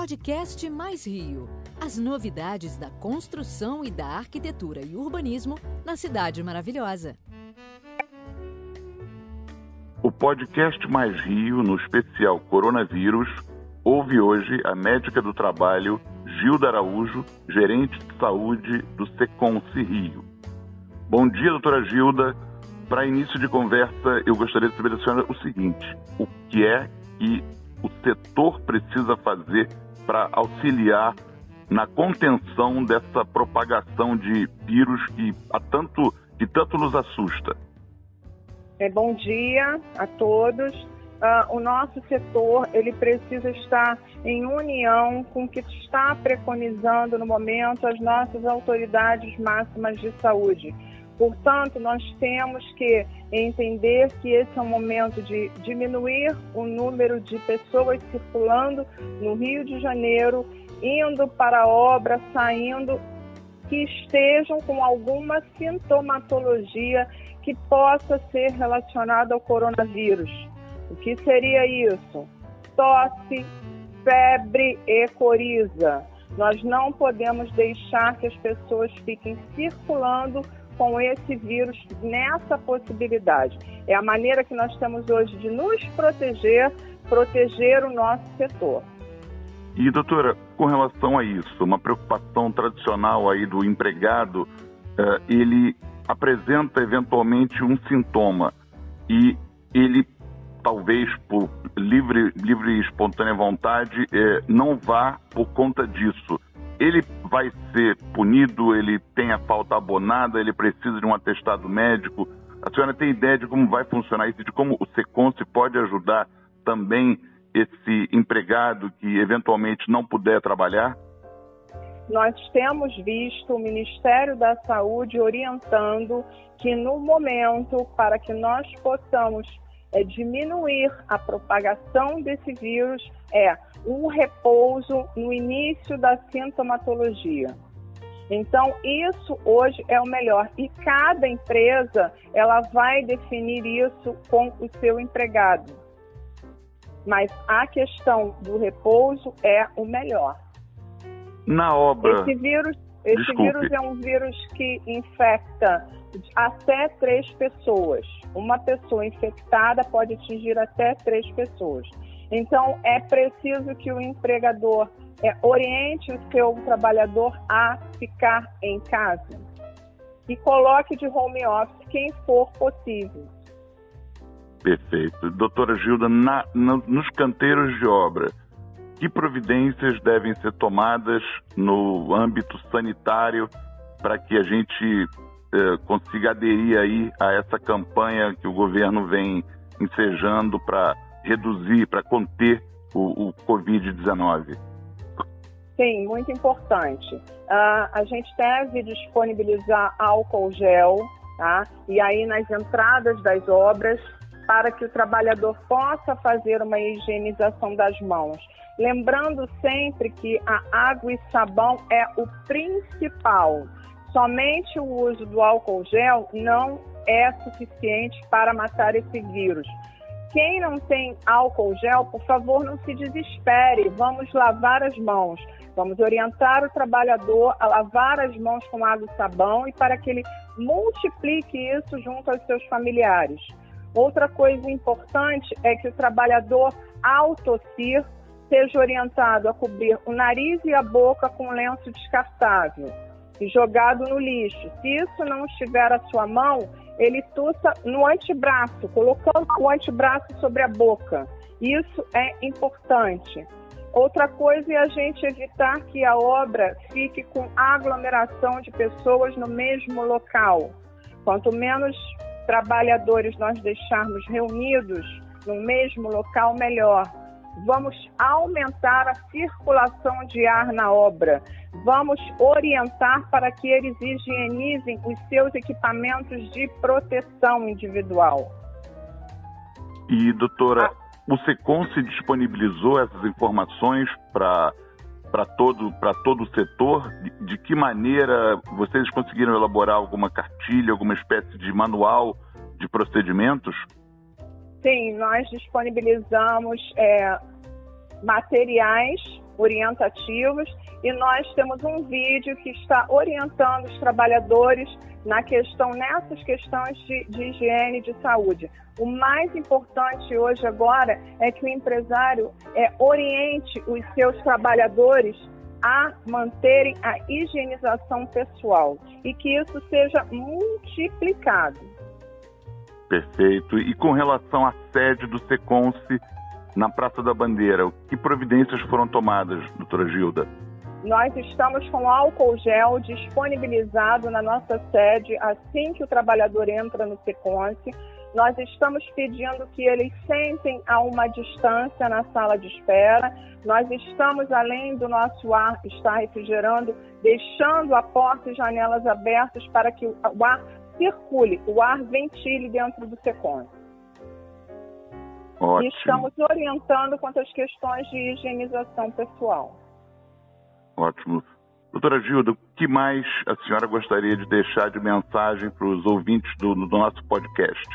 Podcast Mais Rio. As novidades da construção e da arquitetura e urbanismo na cidade maravilhosa. O podcast Mais Rio, no especial Coronavírus, ouve hoje a médica do trabalho Gilda Araújo, gerente de saúde do Seconce Rio. Bom dia, doutora Gilda. Para início de conversa, eu gostaria de saber da senhora o seguinte: o que é que o setor precisa fazer para auxiliar na contenção dessa propagação de vírus que, tanto, que tanto nos assusta? É, bom dia a todos. Uh, o nosso setor ele precisa estar em união com o que está preconizando no momento as nossas autoridades máximas de saúde. Portanto, nós temos que entender que esse é um momento de diminuir o número de pessoas circulando no Rio de Janeiro, indo para a obra, saindo, que estejam com alguma sintomatologia que possa ser relacionada ao coronavírus. O que seria isso? Tosse, febre e coriza. Nós não podemos deixar que as pessoas fiquem circulando com esse vírus nessa possibilidade. É a maneira que nós temos hoje de nos proteger, proteger o nosso setor. E doutora, com relação a isso, uma preocupação tradicional aí do empregado, uh, ele apresenta eventualmente um sintoma e ele talvez por livre, livre e espontânea vontade eh, não vá por conta disso ele vai ser punido, ele tem a falta abonada, ele precisa de um atestado médico. A senhora tem ideia de como vai funcionar isso, de como o SECONSE pode ajudar também esse empregado que eventualmente não puder trabalhar? Nós temos visto o Ministério da Saúde orientando que no momento para que nós possamos é, diminuir a propagação desse vírus é um repouso no início da sintomatologia. Então, isso hoje é o melhor. E cada empresa, ela vai definir isso com o seu empregado. Mas a questão do repouso é o melhor. Na obra. Esse vírus, esse vírus é um vírus que infecta até três pessoas. Uma pessoa infectada pode atingir até três pessoas. Então, é preciso que o empregador é, oriente o seu trabalhador a ficar em casa e coloque de home office quem for possível. Perfeito. Doutora Gilda, na, na, nos canteiros de obra, que providências devem ser tomadas no âmbito sanitário para que a gente eh, consiga aderir aí a essa campanha que o governo vem ensejando para reduzir, para conter o, o Covid-19? Sim, muito importante. Uh, a gente deve disponibilizar álcool gel, tá? E aí nas entradas das obras, para que o trabalhador possa fazer uma higienização das mãos. Lembrando sempre que a água e sabão é o principal. Somente o uso do álcool gel não é suficiente para matar esse vírus. Quem não tem álcool gel, por favor, não se desespere. Vamos lavar as mãos. Vamos orientar o trabalhador a lavar as mãos com água e sabão e para que ele multiplique isso junto aos seus familiares. Outra coisa importante é que o trabalhador, ao tossir, seja orientado a cobrir o nariz e a boca com lenço descartável e jogado no lixo. Se isso não estiver à sua mão, ele tussa no antebraço, colocando o antebraço sobre a boca. Isso é importante. Outra coisa é a gente evitar que a obra fique com aglomeração de pessoas no mesmo local. Quanto menos trabalhadores nós deixarmos reunidos no mesmo local, melhor. Vamos aumentar a circulação de ar na obra. Vamos orientar para que eles higienizem os seus equipamentos de proteção individual. E, doutora, o SECOM se disponibilizou essas informações para para todo, todo o setor? De, de, que maneira vocês conseguiram elaborar alguma cartilha, alguma espécie de manual de procedimentos? Sim, nós disponibilizamos é, materiais orientativos e nós temos um vídeo que está orientando os trabalhadores na questão nessas questões de, de higiene e de saúde. O mais importante hoje agora é que o empresário é, oriente os seus trabalhadores a manterem a higienização pessoal e que isso seja multiplicado. Perfeito. E com relação à sede do Seconce na Praça da Bandeira, que providências foram tomadas, doutora Gilda? Nós estamos com álcool gel disponibilizado na nossa sede assim que o trabalhador entra no Seconce. Nós estamos pedindo que eles sentem a uma distância na sala de espera. Nós estamos, além do nosso ar estar refrigerando, deixando a porta e janelas abertas para que o ar circule, o ar ventile dentro do SECON. Ótimo. E estamos orientando quanto às questões de higienização pessoal. Ótimo. Doutora Gilda, o que mais a senhora gostaria de deixar de mensagem para os ouvintes do, do nosso podcast?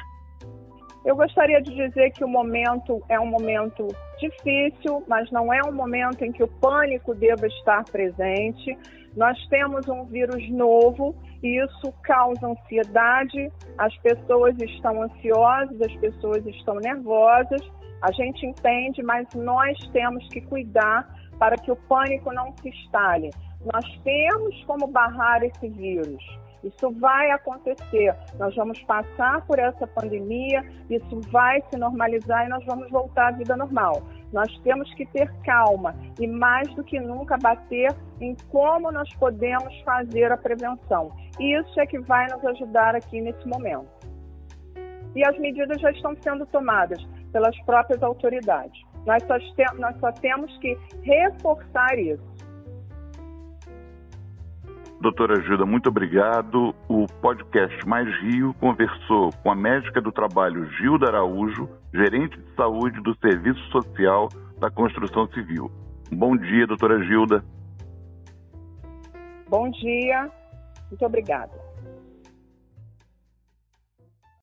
Eu gostaria de dizer que o momento é um momento difícil, mas não é um momento em que o pânico deva estar presente. Nós temos um vírus novo e isso causa ansiedade, as pessoas estão ansiosas, as pessoas estão nervosas. A gente entende, mas nós temos que cuidar para que o pânico não se instale. Nós temos como barrar esse vírus. Isso vai acontecer. Nós vamos passar por essa pandemia, isso vai se normalizar e nós vamos voltar à vida normal. Nós temos que ter calma e, mais do que nunca, bater em como nós podemos fazer a prevenção. Isso é que vai nos ajudar aqui nesse momento. E as medidas já estão sendo tomadas pelas próprias autoridades. Nós só, nós só temos que reforçar isso. Doutora Gilda, muito obrigado. O podcast Mais Rio conversou com a médica do trabalho Gilda Araújo, gerente de saúde do Serviço Social da Construção Civil. Bom dia, doutora Gilda. Bom dia, muito obrigada.